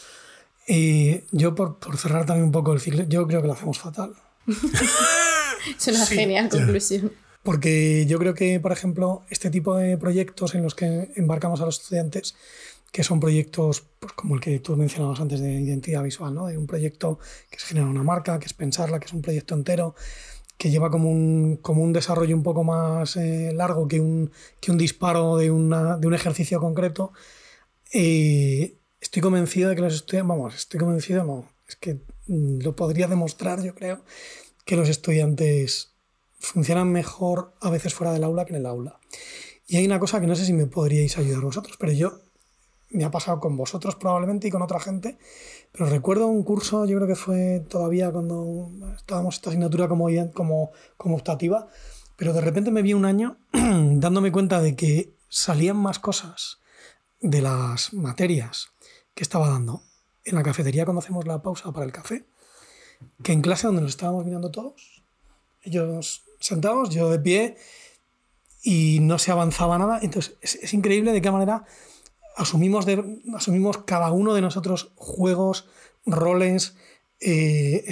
Y yo, por, cerrar también un poco el ciclo, yo creo que lo hacemos fatal. es una genial conclusión. Porque yo creo que, por ejemplo, este tipo de proyectos en los que embarcamos a los estudiantes, que son proyectos pues, como el que tú mencionabas antes de identidad visual, ¿no? de un proyecto que es generar una marca, que es pensarla, que es un proyecto entero, que lleva como un, como un desarrollo un poco más eh, largo que un, que un disparo de, una, de un ejercicio concreto. Y estoy convencido de que los estudiantes, vamos, estoy convencido, no, es que mm, lo podría demostrar, yo creo, que los estudiantes funcionan mejor a veces fuera del aula que en el aula. Y hay una cosa que no sé si me podríais ayudar vosotros, pero yo me ha pasado con vosotros probablemente y con otra gente, pero recuerdo un curso, yo creo que fue todavía cuando estábamos esta asignatura como, como, como optativa, pero de repente me vi un año dándome cuenta de que salían más cosas de las materias que estaba dando en la cafetería cuando hacemos la pausa para el café, que en clase donde nos estábamos mirando todos, ellos sentados, yo de pie, y no se avanzaba nada. Entonces es, increíble de qué manera asumimos, de, asumimos cada uno de nosotros juegos, roles, eh,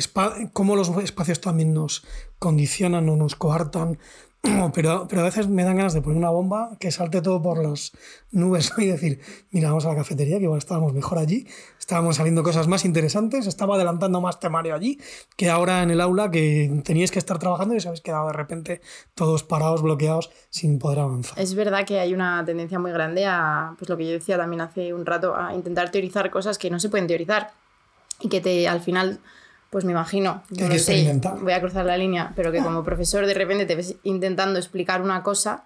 cómo los espacios también nos condicionan o nos coartan, pero, pero a veces me dan ganas de poner una bomba que salte todo por las nubes y decir, mira, vamos a la cafetería, que igual estábamos mejor allí, estábamos saliendo cosas más interesantes, estaba adelantando más temario allí que ahora en el aula que teníais que estar trabajando y os habéis quedado de repente todos parados, bloqueados, sin poder avanzar. Es verdad que hay una tendencia muy grande a, pues lo que yo decía también hace un rato, a intentar teorizar cosas que no se pueden teorizar y que te al final pues me imagino, voy a cruzar la línea, pero que como profesor de repente te ves intentando explicar una cosa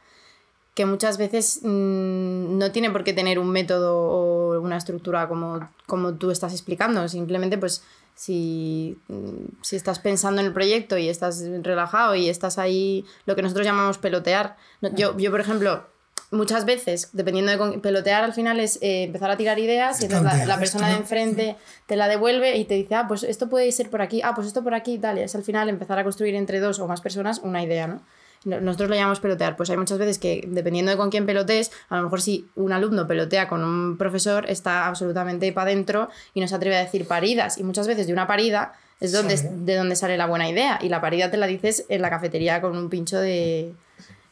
que muchas veces mm, no tiene por qué tener un método o una estructura como, como tú estás explicando, simplemente pues si, mm, si estás pensando en el proyecto y estás relajado y estás ahí, lo que nosotros llamamos pelotear. Yo, yo por ejemplo, muchas veces, dependiendo de pelotear, al final es eh, empezar a tirar ideas y entonces la, persona de enfrente te la devuelve y te dice, ah, pues esto puede ser por aquí, ah, pues esto por aquí y tal. Y es al final empezar a construir entre dos o más personas una idea, ¿no? Nosotros lo llamamos pelotear, pues hay muchas veces que dependiendo de con quién pelotees, a lo mejor si un alumno pelotea con un profesor, está absolutamente para adentro y no se atreve a decir paridas. Y muchas veces de una parida es donde, de donde sale la buena idea. Y la parida te la dices en la cafetería con un pincho de,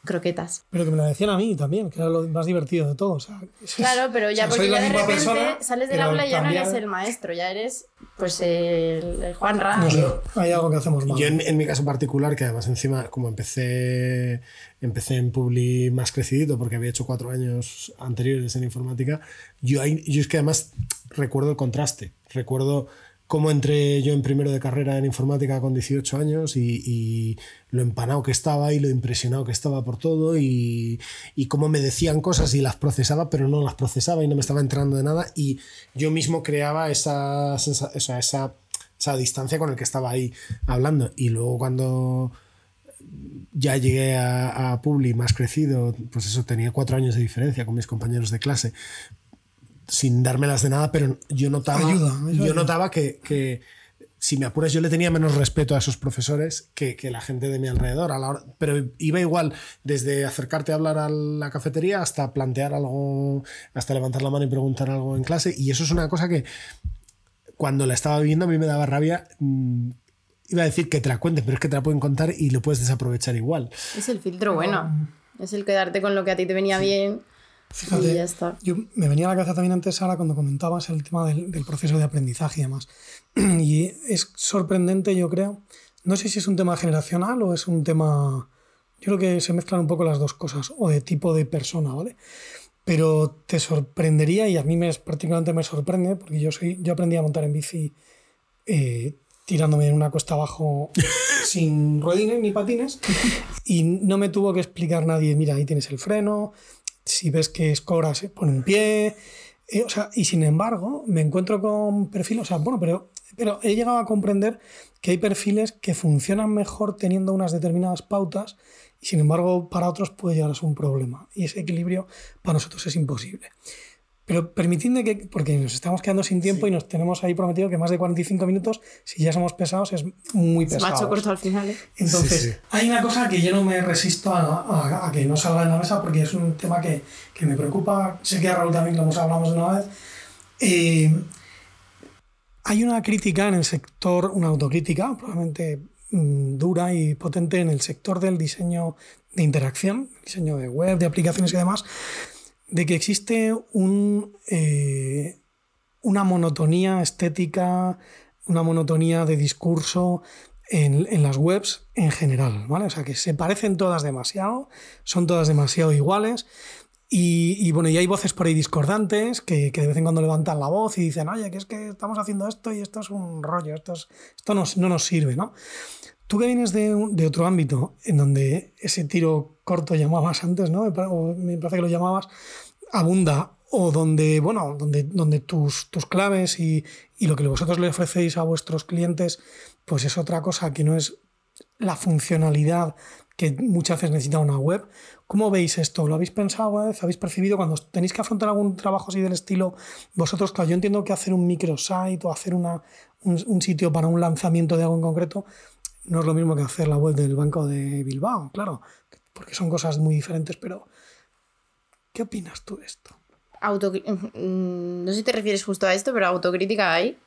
croquetas. Pero que me lo decían a mí también, que era lo más divertido de todo. claro, pero ya porque ya de repente sales del aula y ya no eres el maestro, ya eres pues el, Juan Ram. hay algo que hacemos mal. Yo en, mi caso particular, que además encima, como empecé, empecé en Publi más crecidito, porque había hecho cuatro años anteriores en informática, yo, yo es que además recuerdo el contraste, recuerdo cómo entré yo en primero de carrera en informática con 18 años y, lo empanado que estaba y lo impresionado que estaba por todo y, cómo me decían cosas y las procesaba, pero no las procesaba y no me estaba entrando de nada y yo mismo creaba esa, esa, esa, esa distancia con el que estaba ahí hablando. Y luego cuando ya llegué a, a, Publi más crecido, pues eso, tenía cuatro años de diferencia con mis compañeros de clase, sin dármelas de nada, pero yo notaba, yo notaba que, que, si me apuras, yo le tenía menos respeto a esos profesores que, que la gente de mi alrededor. A la pero iba igual desde acercarte a hablar a la cafetería hasta plantear algo, hasta levantar la mano y preguntar algo en clase. Y eso es una cosa que cuando la estaba viviendo a mí me daba rabia. Mm, iba a decir que te la cuenten, pero es que te la pueden contar y lo puedes desaprovechar igual. Es el filtro bueno. Es el quedarte con lo que a ti te venía bien y ya está. Yo me venía a la cabeza también antes, Sara, cuando comentabas el tema del, del, proceso de aprendizaje y demás. Y es sorprendente, yo creo. No sé si es un tema generacional o es un tema. Yo creo que se mezclan un poco las dos cosas, o de tipo de persona, ¿vale? Pero te sorprendería, y a mí me, particularmente me sorprende, porque yo, soy, yo aprendí a montar en bici eh, tirándome en una cuesta abajo sin ruedines ni patines, y no me tuvo que explicar nadie, mira, ahí tienes el freno, si ves que Scora se pone en pie. eh, o sea, y sin embargo, me encuentro con perfiles, o sea, bueno, pero, pero he llegado a comprender que hay perfiles que funcionan mejor teniendo unas determinadas pautas y sin embargo para otros puede llegar a ser un problema. Y ese equilibrio para nosotros es imposible. Pero permitidme que, porque nos estamos quedando sin tiempo y nos tenemos ahí prometido que más de 45 minutos, si ya somos pesados, es muy pesado. hecho corto al final. ¿eh? Entonces, Sí, sí. hay una cosa que yo no me resisto a, a- a que no salga en la mesa porque es un tema que, que me preocupa. Sé que a Raúl también lo hemos de una vez. Eh, hay una crítica en el sector, una autocrítica probablemente mm, dura y potente en el sector del diseño de interacción, diseño de web, de aplicaciones y demás, de que existe un, eh, una monotonía estética, una monotonía de discurso en, en las webs en general, ¿vale? O sea, que se parecen todas demasiado, son todas demasiado iguales. Y, y, bueno, y hay voces por ahí discordantes que, que de vez en cuando levantan la voz y dicen, oye, que es que estamos haciendo esto y esto es un rollo, esto, es- esto nos- no nos sirve, ¿no? Tú que vienes de, otro ámbito en donde ese tiro corto llamabas antes, ¿no? O me parece que lo llamabas, abunda, o donde, bueno, donde, tus, tus claves y, y lo que vosotros le ofrecéis a vuestros clientes, pues es otra cosa que no es la funcionalidad que muchas veces necesita una web. ¿Cómo veis esto? ¿Lo habéis pensado alguna vez? ¿Habéis percibido cuando tenéis que afrontar algún trabajo así del estilo? Vosotros, claro, yo entiendo que hacer un microsite o hacer un, un sitio para un lanzamiento de algo en concreto no es lo mismo que hacer la web del Banco de Bilbao, claro, porque son cosas muy diferentes, pero ¿qué opinas tú de esto? Autocri- mm, no sé si te refieres justo a esto, pero autocrítica hay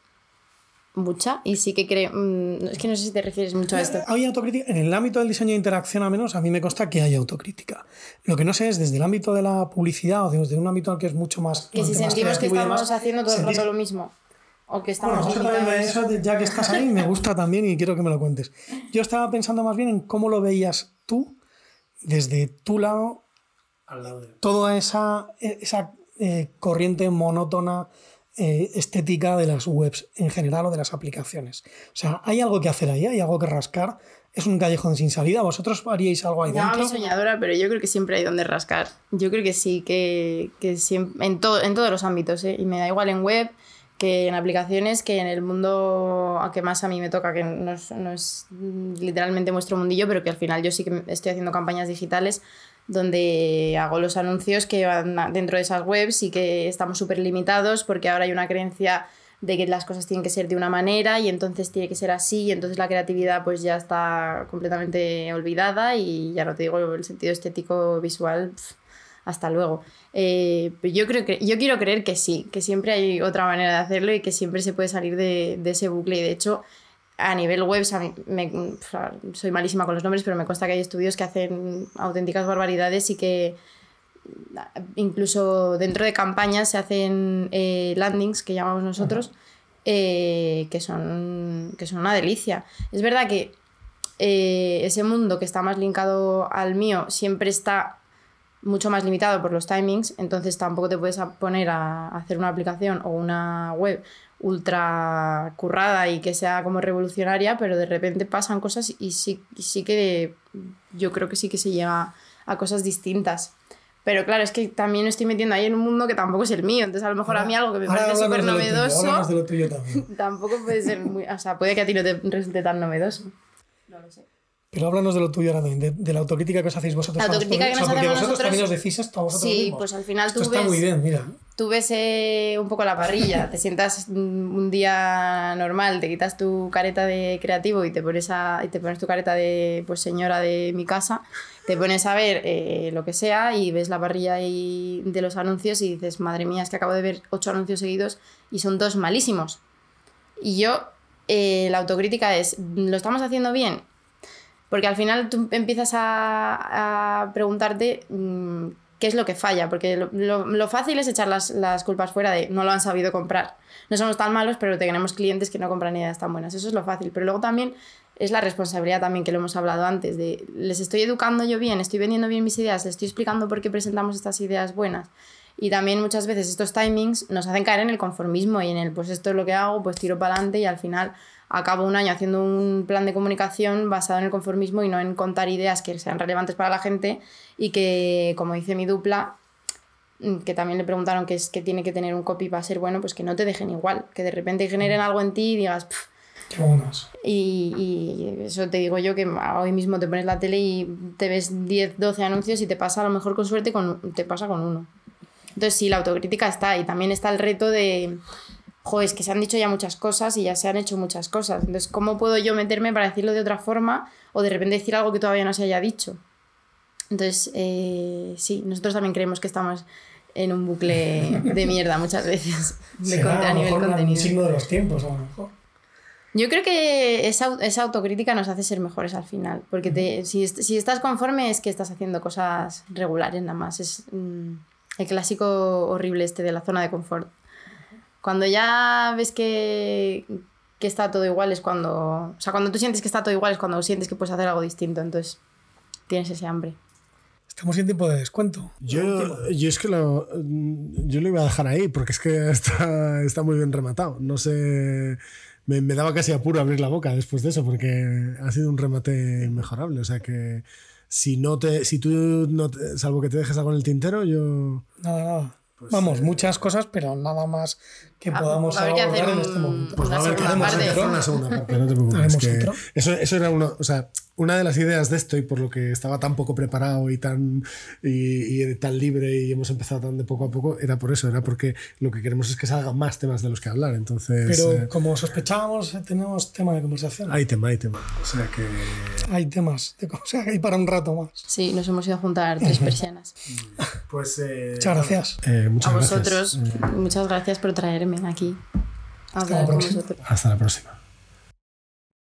mucha y sí que creo... mm, es que no sé si te refieres mucho a esto. Hay autocrítica. En el ámbito del diseño de interacción, al menos, a mí me consta que hay autocrítica. Lo que no sé es desde el ámbito de la publicidad o desde un ámbito que es mucho más. Que si sentimos que estamos demás, haciendo todo el rato lo mismo. O que Bueno, estamos me- limitados. eso, ya que estás ahí, me gusta también y quiero que me lo cuentes. Yo estaba pensando más bien en cómo lo veías tú, desde tu lado, toda esa, esa eh, corriente monótona eh, estética de las webs en general o de las aplicaciones. O sea, hay algo que hacer ahí, hay algo que rascar. Es un callejón sin salida. ¿Vosotros haríais algo ahí Llámame dentro? soñadora, pero yo creo que siempre hay donde rascar. Yo creo que sí, que, que siempre, en, todo, en todos los ámbitos, ¿eh? y me da igual en web, en aplicaciones, que en el mundo a que más a mí me toca, que no es, no es literalmente vuestro mundillo, pero que al final yo sí que estoy haciendo campañas digitales donde hago los anuncios que van dentro de esas webs y que estamos súper limitados porque ahora hay una creencia de que las cosas tienen que ser de una manera y entonces tiene que ser así y entonces la creatividad pues ya está completamente olvidada y ya no te digo el sentido estético visual hasta luego. Eh, yo creo que yo quiero creer que sí que siempre hay otra manera de hacerlo y que siempre se puede salir de, de ese bucle. Y de hecho a nivel web, me- soy malísima con los nombres, pero me consta que hay estudios que hacen auténticas barbaridades y que incluso dentro de campañas se hacen eh, landings que llamamos nosotros eh, que son que son una delicia. Es verdad que ese mundo que está más linkado al mío siempre está mucho más limitado por los timings entonces tampoco te puedes poner a hacer una aplicación o una web ultra currada y que sea como revolucionaria pero de repente pasan cosas y sí, y sí que yo creo que sí que se llega a cosas distintas pero claro, es que también estoy metiendo ahí en un mundo que tampoco es el mío. Entonces, a lo mejor a mí algo que me parece súper tuyo, novedoso háblanos de lo tuyo también. tampoco puede ser muy. O sea, puede que a ti no te resulte tan novedoso. No lo sé. Pero háblanos de lo tuyo ahora también, de, de la autocrítica que os hacéis vosotros. La autocrítica que nos O sea, porque vosotros nosotros- también os decís esto a vosotros Sí, mismos. pues al final Esto tú está ves- muy bien, mira. Tú ves eh, un poco la parrilla, te sientas un día normal, te quitas tu careta de creativo y te pones, a, y te pones tu careta de pues, señora de mi casa, te pones a ver eh, lo que sea y ves la parrilla de los anuncios y dices, madre mía, es que acabo de ver ocho anuncios seguidos y son todos malísimos. Y yo, eh, la autocrítica es, ¿lo estamos haciendo bien? Porque al final tú empiezas a, a preguntarte mm, qué es lo que falla, porque lo, lo- lo fácil es echar las, las culpas fuera de no lo han sabido comprar. No somos tan malos, pero tenemos clientes que no compran ideas tan buenas. Eso es lo fácil. Pero luego también es la responsabilidad también que lo hemos hablado antes, de les estoy educando yo bien, estoy vendiendo bien mis ideas, les estoy explicando por qué presentamos estas ideas buenas. Y también muchas veces estos timings nos hacen caer en el conformismo y en el, pues esto es lo que hago, pues tiro para adelante y al final acabo un año haciendo un plan de comunicación basado en el conformismo y no en contar ideas que sean relevantes para la gente y que, como dice mi dupla, mm, que también le preguntaron que es que tiene que tener un copy para ser bueno, pues que no te dejen igual, que de repente generen algo en ti y digas, "Pf". Qué buenas. y, y eso te digo yo que hoy mismo te pones la tele y te ves 10, 12 anuncios y te pasa a lo mejor con suerte, con, te pasa con uno. Entonces sí, la autocrítica está y también está el reto de, joder, es que se han dicho ya muchas cosas y ya se han hecho muchas cosas. Entonces, ¿cómo puedo yo meterme para decirlo de otra forma o de repente decir algo que todavía no se haya dicho? Entonces, eh, sí, nosotros también creemos que estamos en un bucle de mierda muchas veces de Será conte- a nivel mejor un contenido. signo de los tiempos, a lo mejor. Yo creo que esa, esa autocrítica nos hace ser mejores al final, porque te- si, est- si estás conforme es que estás haciendo cosas regulares nada más. Es mm, el clásico horrible este de la zona de confort. Cuando ya ves que, que está todo igual es cuando... O sea, cuando tú sientes que está todo igual es cuando sientes que puedes hacer algo distinto, entonces tienes ese hambre. Estamos en tiempo de descuento. Yo, yo es que lo, yo lo iba a dejar ahí porque es que está, está muy bien rematado. No sé, me, me daba casi apuro abrir la boca después de eso porque ha sido un remate inmejorable. O sea que si no te, si tú no te- salvo que te dejes algo en el tintero, yo Nada, nada. Pues, Vamos, eh, muchas cosas, pero nada más que Ah, podamos abordar hacer en este momento. pues va a haber que hacer parte. una segunda parte. No te preocupes. Haremos que eso, eso era uno, o sea, una de las ideas de esto y por lo que estaba tan poco preparado y tan y, y tan libre y hemos empezado tan de poco a poco era por eso, era porque lo que queremos es que salgan más temas de los que hablar. Entonces Pero eh, como sospechábamos, eh, tenemos tema de conversación. hay tema, hay tema. O sea que Hay temas, de, o sea, hay para un rato más. Sí, nos hemos ido a juntar tres persianas. pues eh, Muchas gracias. eh, muchas A gracias. vosotros, Eh, muchas gracias por traerme aquí. la próxima. hasta la próxima.